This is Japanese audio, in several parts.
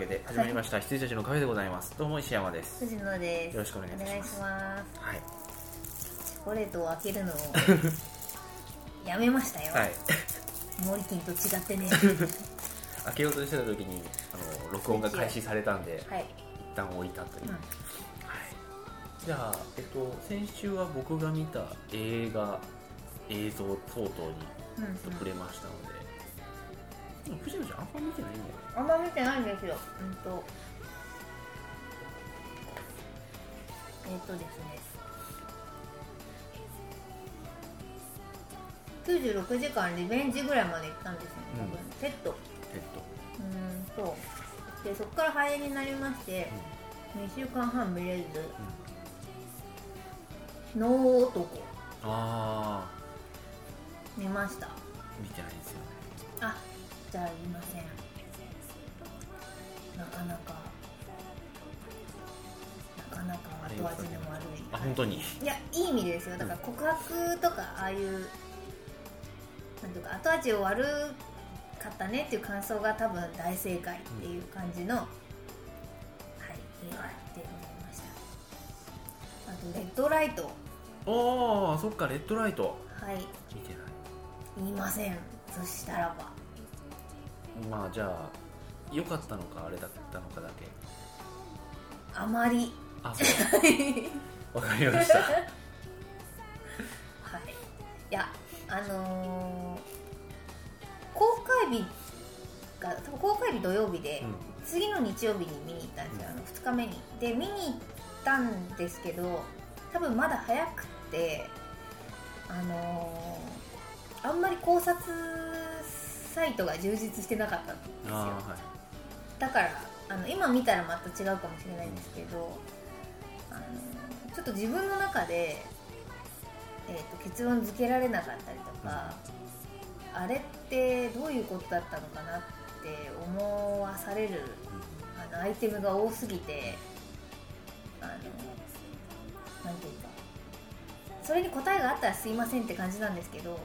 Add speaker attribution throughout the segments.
Speaker 1: けで始まりました、羊たちのカフェでございます。どうも石山です。
Speaker 2: 藤野です。
Speaker 1: よろしくお願いします。はい。
Speaker 2: チョコレートを開けるのを やめましたよ、
Speaker 1: はい。
Speaker 2: モリキンと違ってね。
Speaker 1: 開けようとしてた時にあの録音が開始されたんで
Speaker 2: はい、
Speaker 1: 一旦置いたという、
Speaker 2: うん。
Speaker 1: はい、じゃあ、えっと、先週は僕が見た映画映像等々にちょっと触れましたので、でも藤野ちゃんあんま見てないんだよ。ね
Speaker 2: あんま見てないんですようんとえっ、とですね。96時間リベンジぐらいまで行ったんですよね多分、
Speaker 1: うん。
Speaker 2: テッド
Speaker 1: えっと
Speaker 2: うーんとでそこから肺炎になりまして、2週間半見れず、脳男。
Speaker 1: ああ
Speaker 2: 見ました。
Speaker 1: 見てないんですよね。
Speaker 2: あじゃいません。なかなかなかなか後味の悪い
Speaker 1: あ本当に？
Speaker 2: いやいい意味でですよ。だから告白とかああいうなんていうか後味悪かったねっていう感想が多分大正解っていう感じの、はい映画でございました。あとレッドライト。
Speaker 1: ああそっかレッドライト。
Speaker 2: はい。
Speaker 1: 見てない。
Speaker 2: 言いません。そしたらば
Speaker 1: まあじゃあ良かったのかあれだったのかだけ。
Speaker 2: あまり。
Speaker 1: あそう。わかりました。
Speaker 2: はい。いやあのー公開日が多分公開日土曜日で、次の日曜日に見に行ったんですよ、あの2日目に。で見に行ったんですけど多分まだ早くってあのーあんまり考察サイトが充実してなかったんですよ。
Speaker 1: はい。
Speaker 2: だからあの今見たらまた違うかもしれないんですけど、あのちょっと自分の中で、えー、と結論付けられなかったりとか、あれってどういうことだったのかなって思わされるあのアイテムが多すぎてあのなんていうかそれに答えがあったらすいませんって感じなんですけど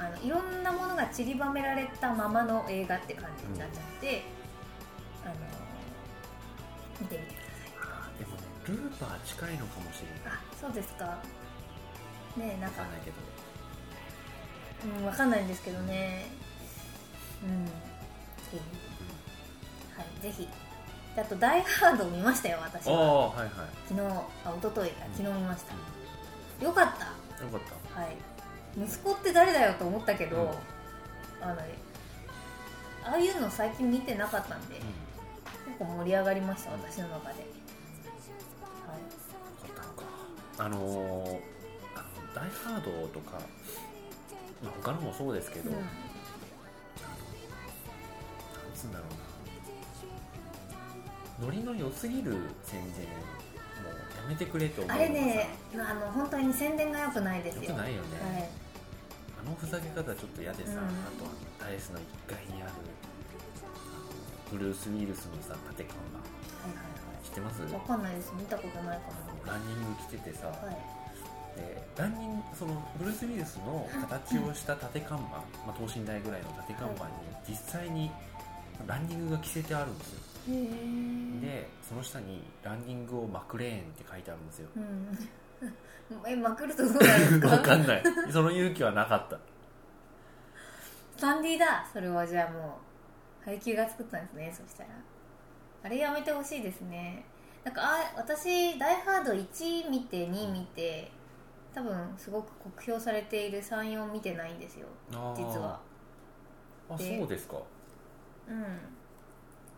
Speaker 2: あのいろんなものが散りばめられたままの映画って感じになっちゃって、あの見てみてください
Speaker 1: でもねルーパー近いのかもしれない。
Speaker 2: あそうですか。ねえなんか
Speaker 1: わかんないけど。
Speaker 2: うんわかんないんですけどね。うん。うはいぜひ。であと「ダイ・ハード」を見ましたよ私は。
Speaker 1: はいはい。
Speaker 2: 昨日あ一昨日か昨日見ました。よかった。
Speaker 1: よかった。
Speaker 2: はい息子って誰だよと思ったけど、
Speaker 1: うん。
Speaker 2: あのああいうの最近見てなかったんで、結構盛り上がりました私の中で、はい、
Speaker 1: よかったのか。あのダイハードとか、まあ、他のもそうですけど、
Speaker 2: うん。
Speaker 1: なんつうんだろうな。ノリの良すぎる宣伝もうやめてくれと思う
Speaker 2: あれねあの本当に宣伝が良くないですよ
Speaker 1: よくないよね、
Speaker 2: はい
Speaker 1: あのふざけ方ちょっと嫌でさ、
Speaker 2: うん。
Speaker 1: あとはダイエスの1階にあるブルース・ウィルスのさ縦看板。
Speaker 2: はいはい
Speaker 1: 知ってます？
Speaker 2: はいわかんないです。見たことないか
Speaker 1: ランニング着ててさ、
Speaker 2: もはい。
Speaker 1: でランニングそのブルース・ウィルスの形をした縦看板、まあ、等身大ぐらいの縦看板に実際にランニングが着せてあるんですよ。でその下に「ランニングをマクレーン」って書いてあるんですよ。
Speaker 2: うん えまくるとどうなるんですか？
Speaker 1: わかんない。その勇気はなかった。
Speaker 2: スタンディだ。それはじゃあもう配給が作ったんですね。そしたら。あれやめてほしいですね。なんかあ私「ダイ・ハード1」見て2見て多分すごく酷評されている34見てないんですよ。実は。
Speaker 1: あ
Speaker 2: で。
Speaker 1: そうですか、
Speaker 2: うん。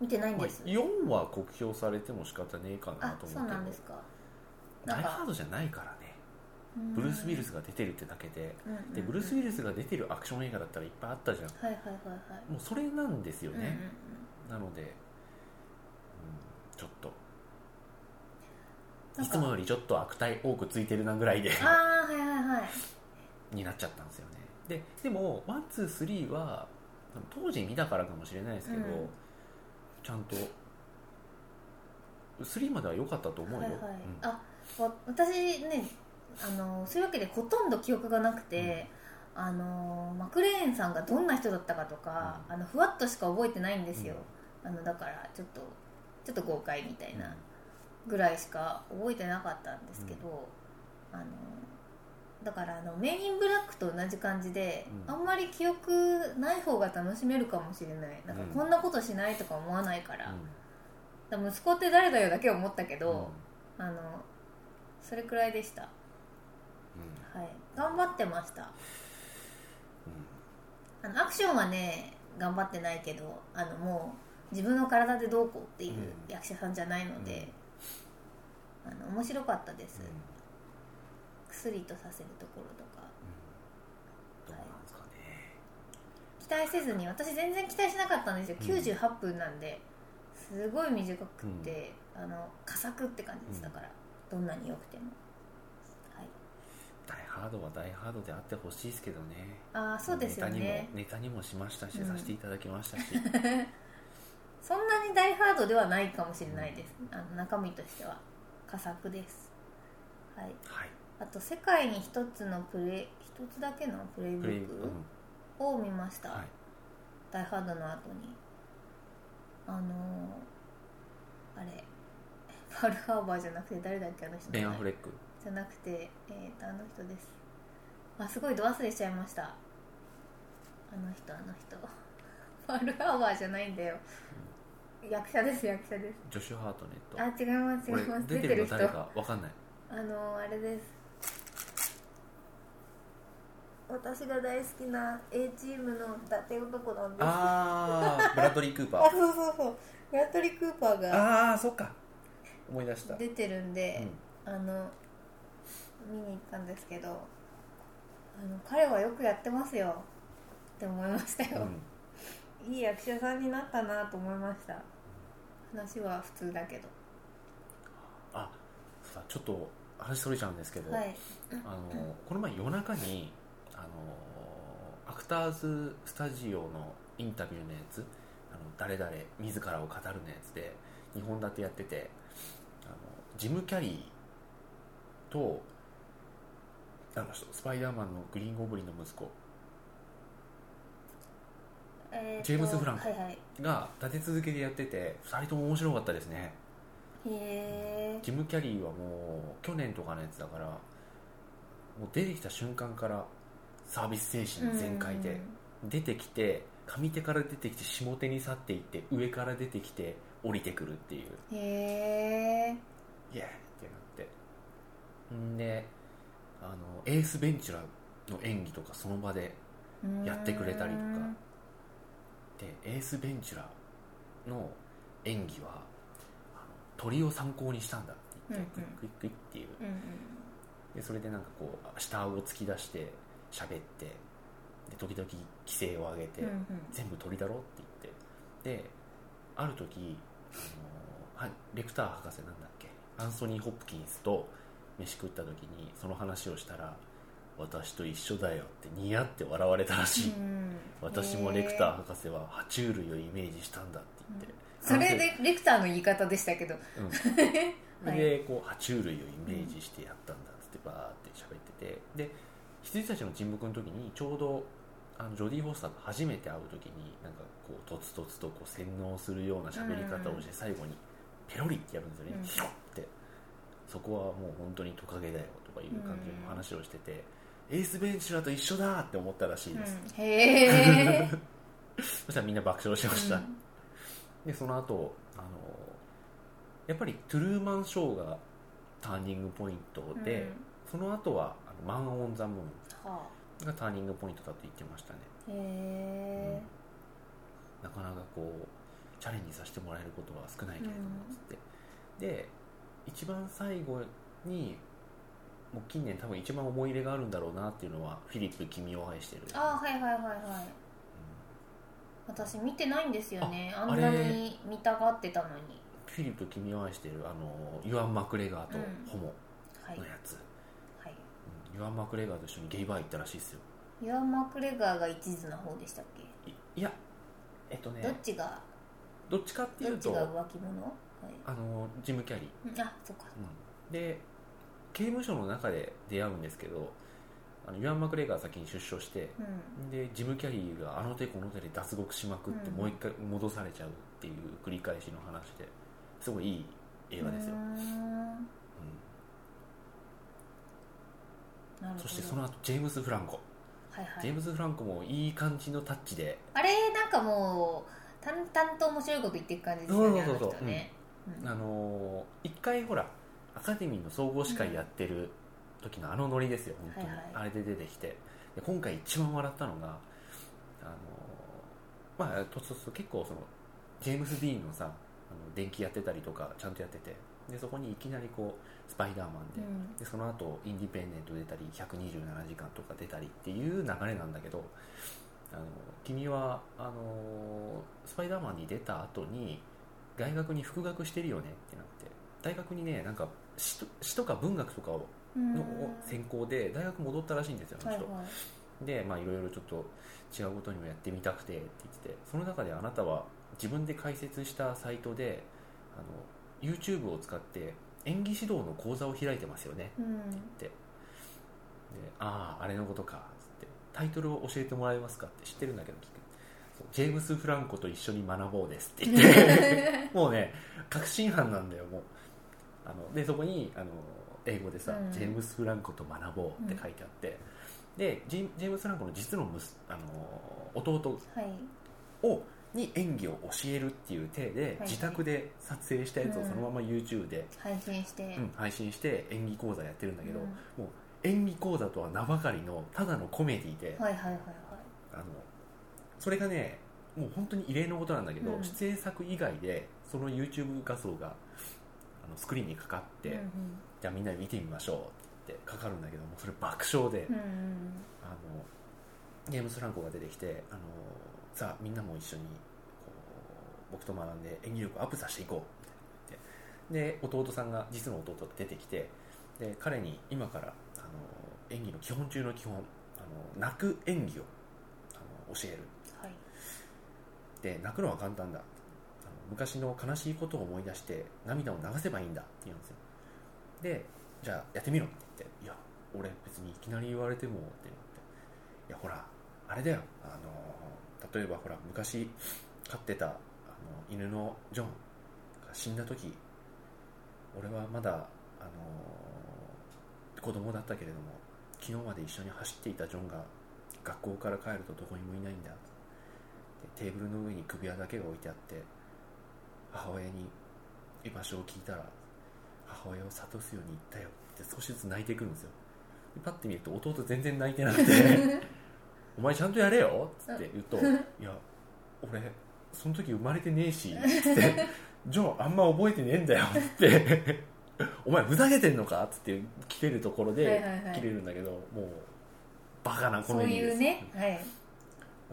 Speaker 2: 見てないん
Speaker 1: まあ、
Speaker 2: です、
Speaker 1: 4は酷評されても仕方ねえかな
Speaker 2: あ
Speaker 1: と思うけど
Speaker 2: そうなんですか
Speaker 1: ダイハードじゃないからね。ブルース・ウィルスが出てるってだけで。
Speaker 2: うんうんうん。
Speaker 1: でブルース・ウィルスが出てるアクション映画だったらいっぱいあったじゃん。
Speaker 2: はいはいはいはい。
Speaker 1: もうそれなんですよ
Speaker 2: うんうんうん。
Speaker 1: ね、なので、うん、ちょっと。いつもよりちょっと悪態多くついてるなぐらいで。
Speaker 2: ああはいはいはい。
Speaker 1: になっちゃったんですよね。ででも one two three は当時見たからかもしれないですけど、
Speaker 2: うん。
Speaker 1: ちゃんと3までは良かったと思うよ、
Speaker 2: はいはい。
Speaker 1: うん。
Speaker 2: あわ私ねあのそういうわけでほとんど記憶がなくて、あのマクレーンさんがどんな人だったかとか、あのふわっとしか覚えてないんですよ、あのだからちょっとちょっと豪快みたいなぐらいしか覚えてなかったんですけど、あのだからあのメインブラックと同じ感じで、
Speaker 1: うん。
Speaker 2: あんまり記憶ない方が楽しめるかもしれない。なんか
Speaker 1: うん。
Speaker 2: こんなことしないとか思わないから,、
Speaker 1: うん。
Speaker 2: 息子って誰だよだけ思ったけど、
Speaker 1: うん。
Speaker 2: あのそれくらいでした、
Speaker 1: うん。
Speaker 2: はい、頑張ってました。
Speaker 1: うん。
Speaker 2: あのアクションはね頑張ってないけどあのもう自分の体でどうこうっていう
Speaker 1: うん。
Speaker 2: 役者さんじゃないので、あの面白かったです、薬とさせるところとか。
Speaker 1: どうなんですかね。
Speaker 2: 期待せずに私全然期待しなかったんですよ、
Speaker 1: うん。
Speaker 2: 98分なんですごい短くって、あの佳作って感じです
Speaker 1: うん
Speaker 2: だから、どんなに良くても。はい。
Speaker 1: ダイハードはダイハードであってほしいですけどね。
Speaker 2: ああそうですよね。
Speaker 1: ネタにもネタにもしましたし、
Speaker 2: うん。
Speaker 1: させていただきましたし。
Speaker 2: そんなに大ハードではないかもしれないです、あの中身としては。佳作です。はい。
Speaker 1: はい。
Speaker 2: あと世界に一つのプレイ一つだけのプレイブッ
Speaker 1: うん。
Speaker 2: クを見ました、
Speaker 1: はい、
Speaker 2: ダイハードの後に。あのーあれパールハーバーじゃなくて誰だっけあの人
Speaker 1: ベン・アフレック。
Speaker 2: じゃなくてえっ、とあの人です。あすごいド忘れしちゃいました。あの人あの人。パールハーバーじゃないんだよ、役者です役者です。
Speaker 1: ジョシュ・ハートネット。
Speaker 2: あ違います違います。
Speaker 1: 出てるの誰かわかんない。
Speaker 2: あのあれです。私が大好きな A チームの伊達男なんです。
Speaker 1: ああブラッドリー・クーパ
Speaker 2: あ
Speaker 1: ー
Speaker 2: そうそうそう。ブラッドリー・クーパーが
Speaker 1: ああそっか思い出した。
Speaker 2: 出てるんで
Speaker 1: う、ん。
Speaker 2: あの見に行ったんですけどあの彼はよくやってますよ。って思いましたよ、いい役者さんになったなと思いました。話は普通だけど。
Speaker 1: あちょっと話それちゃうんですけど、
Speaker 2: はい。
Speaker 1: あのこの前夜中にあのアクターズスタジオのインタビューのやつあの誰々自らを語るのやつで2本立てやっててジム・キャリーとあの人スパイダーマンのグリーン・ゴブリンの息子。
Speaker 2: えーと
Speaker 1: ジェームスフランク。が立て続けでやってて2人とも面白かったですね。
Speaker 2: へえ
Speaker 1: ジム・キャリーはもう去年とかのやつだからもう出てきた瞬間からサービス精神全開で、出てきて上手から出てきて下手に去っていって上から出てきて降りてくるっていう。
Speaker 2: へえ
Speaker 1: イエーイってなって。んであのエースベンチュラの演技とかその場でやってくれたりとか。でエースベンチュラの演技は鳥を参考にしたんだって言って、
Speaker 2: うんうん。
Speaker 1: クイックイックイっていう。
Speaker 2: うんうん。
Speaker 1: でそれでなんかこう下顎を突き出して喋ってで時々奇声を上げて、
Speaker 2: うんうん。
Speaker 1: 全部鳥だろって言って。である時あのはいレクター博士なんだっけ？アンソニー・ホップキンスと飯食った時にその話をしたら私と一緒だよってニヤって笑われたらしい、
Speaker 2: うん
Speaker 1: 私もレクター博士は爬虫類をイメージしたんだって言って、
Speaker 2: それでレクターの言い方でしたけど。
Speaker 1: うん。
Speaker 2: はい。
Speaker 1: でこう爬虫類をイメージしてやったんだっつってバーって喋ってて。で羊たちの沈黙の時にちょうどあのジョディ・フォスターと初めて会う時になんかこうとつとつとこう洗脳するような喋り方をして最後にペロリってやるんですよね、そこはもう本当にトカゲだよとかいう感じの話をしてて、エースベンチュラと一緒だって思ったらしいです、
Speaker 2: うん。へえ。
Speaker 1: そしたらみんな爆笑してました、でその後あのやっぱりトゥルーマンショーがターニングポイントで、その後はあのマン・オン・ザ・ムー
Speaker 2: は
Speaker 1: ンがターニングポイントだと言ってましたね、
Speaker 2: あへえ。
Speaker 1: なかなかこうチャレンジさせてもらえることは少ないけれども
Speaker 2: うん。
Speaker 1: つって、で一番最後にもう近年多分一番思い入れがあるんだろうなっていうのはフィリップ君を愛してる。
Speaker 2: あはいはいはいはい。私見てないんですよね。あ
Speaker 1: あ
Speaker 2: んなに見たがってたのに。
Speaker 1: フィリップ君を愛してるあのユアン・マクレガーと
Speaker 2: うん。
Speaker 1: ホモ
Speaker 2: はい
Speaker 1: のやつ、
Speaker 2: はい。
Speaker 1: うんユアン・マクレガーと一緒にゲイバー行ったらしいですよ。
Speaker 2: ユアン・マクレガーが一途な方でしたっけ、
Speaker 1: いいやえっとね。
Speaker 2: どっちが？
Speaker 1: どっちかっていうと
Speaker 2: どっちが浮気者？はい
Speaker 1: あのジム・キャリー、
Speaker 2: うん。あそっか
Speaker 1: うん。で刑務所の中で出会うんですけどあのユアン・マクレガー先に出所して
Speaker 2: うん。
Speaker 1: でジム・キャリーがあの手この手で脱獄しまくって、
Speaker 2: うん。
Speaker 1: もう一回戻されちゃうっていう繰り返しの話ですごいいい映画ですよ、
Speaker 2: うーん。
Speaker 1: そしてその後ジェームス・フランコ、
Speaker 2: はいはい。
Speaker 1: ジェームス・フランコもいい感じのタッチで、
Speaker 2: あれなんかもう淡々と面白いこと言っていく感じですよね
Speaker 1: そうそうそう。
Speaker 2: ね、うん。
Speaker 1: あのー一回ほらアカデミーの総合司会やってる時のあのノリですよ、本当に、
Speaker 2: はいはい。
Speaker 1: あれで出てきて。で今回一番笑ったのが、あのーまあとつとつと結構そのジェームス・ディーンのさあの電気やってたりとかちゃんとやってて。でそこにいきなりこうスパイダーマンで,、
Speaker 2: うん。
Speaker 1: でその後インディペンデント出たり127時間とか出たりっていう流れなんだけどあの君はあのスパイダーマンに出た後に大学に復学してるよねってなって大学にねなんか詩とか文学とかを
Speaker 2: うん。
Speaker 1: の専攻で大学戻ったらしいんですよ、あの人。
Speaker 2: はいはい。
Speaker 1: でまあいろいろちょっと違うことにもやってみたくてって言っててその中であなたは自分で開設したサイトであの YouTube を使って演技指導の講座を開いてますよね
Speaker 2: うん。
Speaker 1: であああれのことかつって。タイトルを教えてもらえますかって知ってるんだけど聞くジェームス・フランコと一緒に学ぼうですって。言ってもうね確信犯なんだよもう。あのでそこにあの英語でさ、
Speaker 2: うん。
Speaker 1: ジェームス・フランコと学ぼうって書いてあって、でジェジェームス・フランコの実のむすあの弟
Speaker 2: はい。
Speaker 1: をに演技を教えるっていう体で、
Speaker 2: はい。
Speaker 1: 自宅で撮影したやつを
Speaker 2: うん。
Speaker 1: そのまま YouTube で、
Speaker 2: 配信して、
Speaker 1: うん配信して演技講座やってるんだけど、
Speaker 2: うん。
Speaker 1: もう演技講座とは名ばかりのただのコメディで、
Speaker 2: はいはいはいはい。
Speaker 1: あのそれがねもう本当に異例のことなんだけど、
Speaker 2: うん。
Speaker 1: 出演作以外でその YouTube 画像があのスクリーンにかかって、
Speaker 2: うん
Speaker 1: じゃあみんなで見てみましょうってかかるんだけどもそれ爆笑で、
Speaker 2: うんうん。
Speaker 1: あのジェームス・フランコが出てきてあのさあみんなも一緒にこう僕と学んで演技力アップさせていこうってで弟さんが実の弟が出てきてで彼に今からあの演技の基本中の基本あの泣く演技をあの教える
Speaker 2: はい
Speaker 1: で泣くのは簡単だ。昔の悲しいことを思い出して涙を流せばいいんだって言うんですよ。でじゃあやってみろって言っていや俺別にいきなり言われてもってなって。いやほらあれだよ。あの例えばほら昔飼ってたあの犬のジョンが死んだ時俺はまだあの子供だったけれども昨日まで一緒に走っていたジョンが学校から帰るとどこにもいないんだでテーブルの上に首輪だけが置いてあって母親に居場所を聞いたら母親を諭すように言ったよって少しずつ泣いてくるんですよ。でパッて見ると弟全然泣いてなくて「お前ちゃんとやれよ」っつって言うと「いや俺その時生まれてねえし」つって「ジョンあんま覚えてねえんだよ」って「お前ふざけてんのか?」っつって切れるところ
Speaker 2: はい
Speaker 1: で切れるんだけどもうバカなコ
Speaker 2: そう
Speaker 1: メディです。
Speaker 2: いうねはい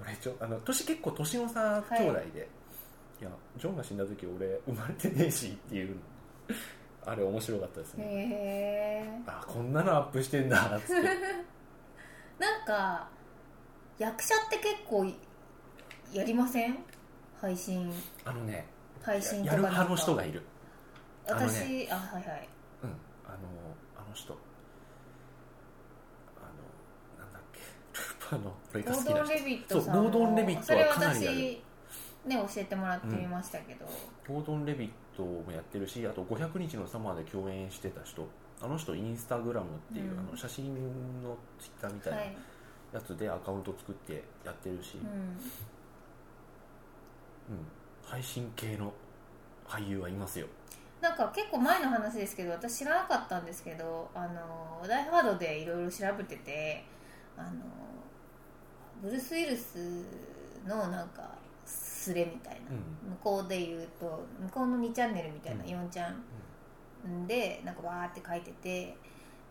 Speaker 1: 俺ちょあの年結構年の差兄弟で、い、やジョンが死んだ時俺生まれてねえしっていうあれ面白かったですね、
Speaker 2: へえ。
Speaker 1: あこんなのアップしてんだっつって。
Speaker 2: なんか役者って結構やりません？配信。
Speaker 1: あのね
Speaker 2: 配信と
Speaker 1: やる
Speaker 2: かなんか。
Speaker 1: 派の人がいる。あのね。
Speaker 2: 私あ,、はいはい。
Speaker 1: うん。あのあの人あのなんだっけルーパーの俺が好きな人。
Speaker 2: ゴードン・レビットさんも
Speaker 1: そうゴードンレビットはかなりやる。
Speaker 2: ね教えてもらってみましたけど、
Speaker 1: ゴードン・レビットもやってるしあと500日のサマーで共演してた人。あの人インスタグラムっていう、
Speaker 2: うん。
Speaker 1: あの写真のツイッターみたいな
Speaker 2: はい、
Speaker 1: やつでアカウント作ってやってるし、
Speaker 2: うん、
Speaker 1: うん。配信系の俳優はいますよ。
Speaker 2: なんか結構前の話ですけど私知らなかったんですけどあのダイハードでいろいろ調べててあのブルース・ウィルスのなんかスレみたいな、
Speaker 1: うん。
Speaker 2: 向こうで言うと向こうの2チャンネルみたいな、
Speaker 1: うん。
Speaker 2: 4ちゃんでなんかわーって書いてて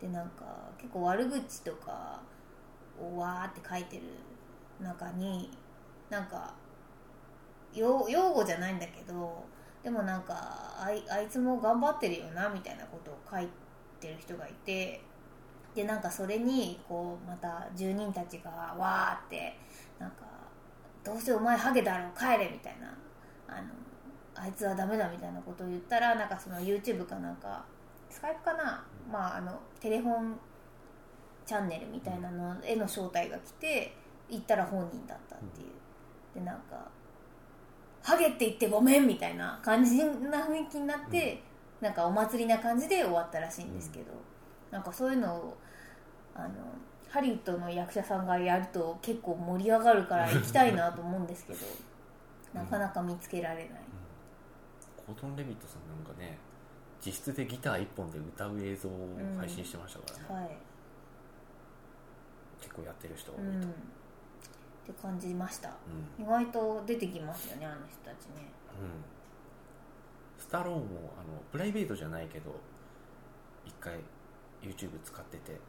Speaker 2: でなんか結構悪口とかをわーって書いてる。中になんか用用語じゃないんだけどでもなんかあいあいつも頑張ってるよなみたいなことを書いてる人がいてでなんかそれにこうまた住人たちがわーってなんかどうせお前ハゲだろ帰れみたいなあのあいつはダメだみたいなことを言ったらなんかその YouTube かなんかスカイプかな、まあ、あのテレフォンチャンネルみたいなのへの招待が来て行ったら本人だったっていう、でなんか「ハゲって言ってごめん」みたいな感じな雰囲気になって、なんかお祭りな感じで終わったらしいんですけど、なんかそういうのをあのハリウッドの役者さんがやると結構盛り上がるから行きたいなと思うんですけど なかなか見つけられない、
Speaker 1: コートン・レビットさんなんかね実質でギター1本で歌う映像を配信してましたからね、
Speaker 2: はい。
Speaker 1: 結構やってる人が多いと、
Speaker 2: うん。って感じました。
Speaker 1: うん。
Speaker 2: 意外と出てきますよねあの人たちね。
Speaker 1: うん。スタローンもあのプライベートじゃないけど一回 YouTube 使ってて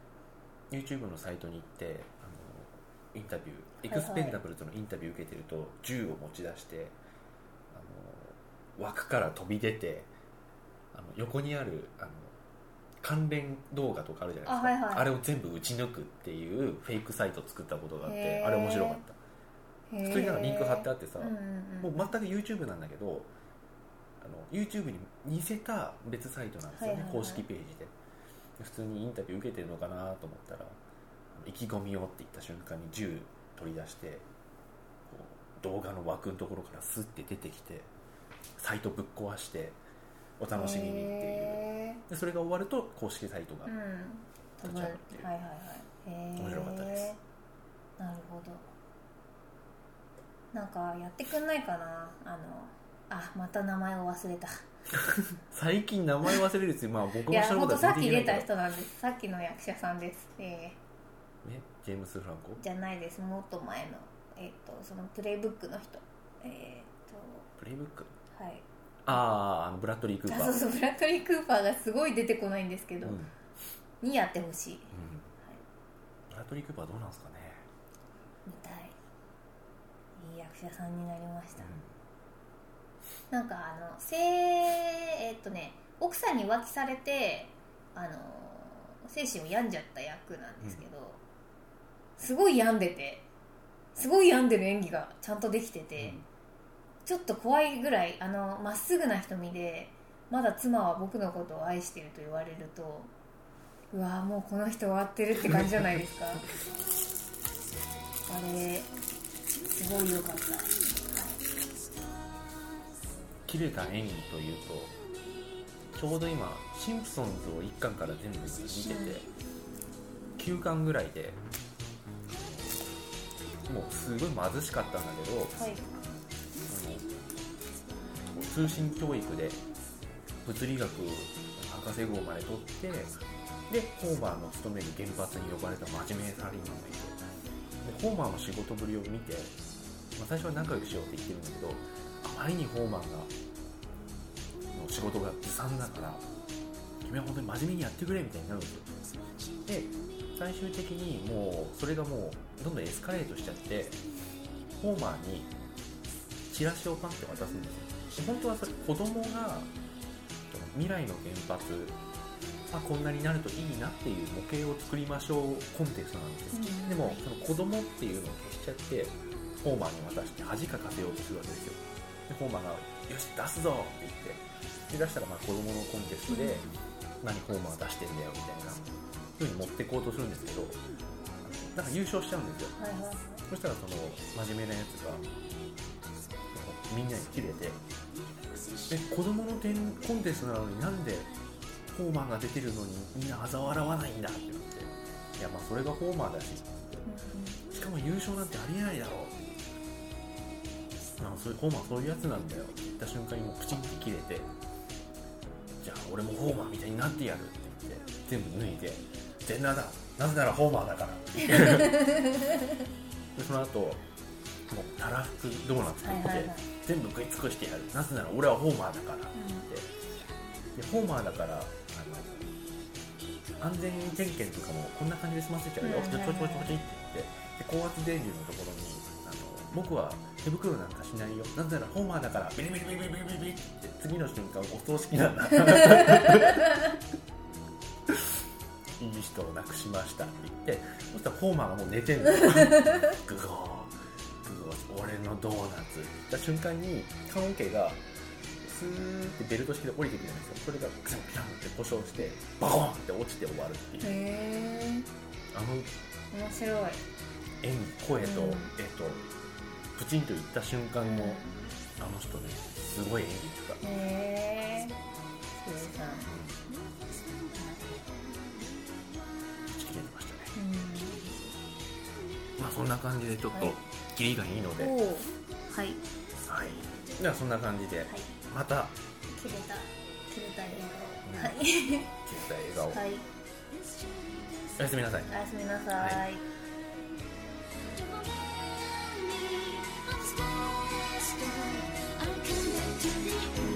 Speaker 1: YouTube のサイトに行ってあのインタビューエクスペンダブルズのインタビュー受けてると、銃を持ち出してあの枠から飛び出てあの横にあるあの関連動画とかあるじゃないですか。
Speaker 2: あはいはい。
Speaker 1: れを全部打ち抜くっていうフェイクサイトを作ったことがあってあれ面白かった。普通になんかリンク貼ってあってさ、
Speaker 2: うんうんうん。
Speaker 1: もう全く YouTube なんだけどあの YouTube に似せた別サイトなんですよね、
Speaker 2: はいはいはい。
Speaker 1: 公式ページでで普通にインタビュー受けてるのかなと思ったら意気込みをって言った瞬間に銃取り出して動画の枠のところからスッて出てきてサイトぶっ壊してお楽しみにっていう。
Speaker 2: へ
Speaker 1: でそれが終わると公式サイトが、立ち上がってる。
Speaker 2: はいはい。へー。
Speaker 1: 面白かったです。
Speaker 2: なるほど。なんかやってくんないかなあのあまた名前を忘れた。
Speaker 1: 最近名前忘れるってまあ僕もしたこと
Speaker 2: さっき出た人なんですさっきの役者さんです。え
Speaker 1: ねジェームス・フランコ？
Speaker 2: ーじゃないです。もっと前のえっ、とそのプレイブックの人。えっ、
Speaker 1: プレイブック？
Speaker 2: とはい。
Speaker 1: あああのブラッドリー・クーパー。
Speaker 2: あそうそうブラッドリー・クーパーがすごい出てこないんですけど、
Speaker 1: うん。
Speaker 2: にやってほしい。
Speaker 1: うん。ブラッドリー・クーパーどうなんですかね、
Speaker 2: 見たい。いい役者さんになりました、なんかあのせえーっとね奥さんに浮気されてあの精神を病んじゃった役なんですけど、すごい病んでてすごい病んでる演技がちゃんとできてて、ちょっと怖いぐらいあのまっすぐな瞳でまだ妻は僕のことを愛していると言われるとうわーもうこの人終わってるって感じじゃないですか。あれすごい良かった、はい
Speaker 1: 切れた演技というとちょうど今シンプソンズを1巻から全部見てて9巻ぐらいでもうすごい貧しかったんだけど
Speaker 2: はい。
Speaker 1: あの通信教育で物理学博士号まで取ってでホーマーの勤める原発に呼ばれた真面目サラリーマンがいてでホーマーの仕事ぶりを見て、まあ、最初は仲良くしようって言ってるんだけどあまりにホーマーがの仕事がずさんだから君は本当に真面目にやってくれみたいになるんですよ。で最終的にもうそれがもうどんどんエスカレートしちゃってホーマーにチラシをパンって渡すんですよ。で本当はそれ子供が未来の原発あこんなになるといいなっていう模型を作りましょうコンテストなんです、
Speaker 2: うん。
Speaker 1: でもその子供っていうのを消しちゃってホーマーに渡して恥かかせようとするわけですよでホーマーが「よし出すぞ!」って言ってで出したらまあ子供のコンテストで「何ホーマー出してんだよ」みたいな風に持ってこうとするんですけどなんか優勝しちゃうんですよ
Speaker 2: はいはい
Speaker 1: そしたらその真面目なやつがみんなにキレて「え子供の点コンテストなのになんでホーマーが出てるのにみんな嘲笑わないんだ」って言って「いやまあそれがホーマーだししかも優勝なんてありえないだろう」あそういうホーマーそういうやつなんだよ。って言った瞬間にもうプチンって切れて「じゃあ俺もホーマーみたいになってやる」って言って全部脱いで「全裸だ。なぜならホーマーだから」でその後もうたらふくドーナツ食って、
Speaker 2: はいはいはい。
Speaker 1: 全部食い尽くしてやる。なぜなら俺はホーマーだからって言って、でホーマーだからあの安全点検とかもこんな感じで済ませちゃうよ、
Speaker 2: うん
Speaker 1: ちょちょちょちょちょって言ってで高圧電流のところにあの僕は手袋なんかしないよ。なぜならホーマーだからビリビリビリビリビリビリって次の瞬間お葬式なんだ。いい人を亡くしましたって言ってそしたらホーマーがもう寝てんの。グゴーグゴー俺のドーナツ。って言った瞬間に棺桶がスーってベルト式で降りてくるんですよ。それがクシャンクシャンって故障してバコーンって落ちて終わるっていう。
Speaker 2: へえ
Speaker 1: あの
Speaker 2: 面白い。
Speaker 1: 演技声と、
Speaker 2: うん。
Speaker 1: えっとプチンと言った瞬間のあの人ねすごい演技とか
Speaker 2: へえすずさ。ん
Speaker 1: 打ち切れてましたね。
Speaker 2: う
Speaker 1: まあそんな感じでちょっと
Speaker 2: はい。
Speaker 1: キリがいいので、はい。
Speaker 2: はい。
Speaker 1: ではそんな感じで
Speaker 2: はい。
Speaker 1: また。
Speaker 2: 切れた切れた笑
Speaker 1: うん。
Speaker 2: 顔はい。
Speaker 1: 切った笑顔、
Speaker 2: はい。
Speaker 1: おやすみなさい。
Speaker 2: おやすみなさ
Speaker 1: はい
Speaker 2: star.
Speaker 3: I'll come back to the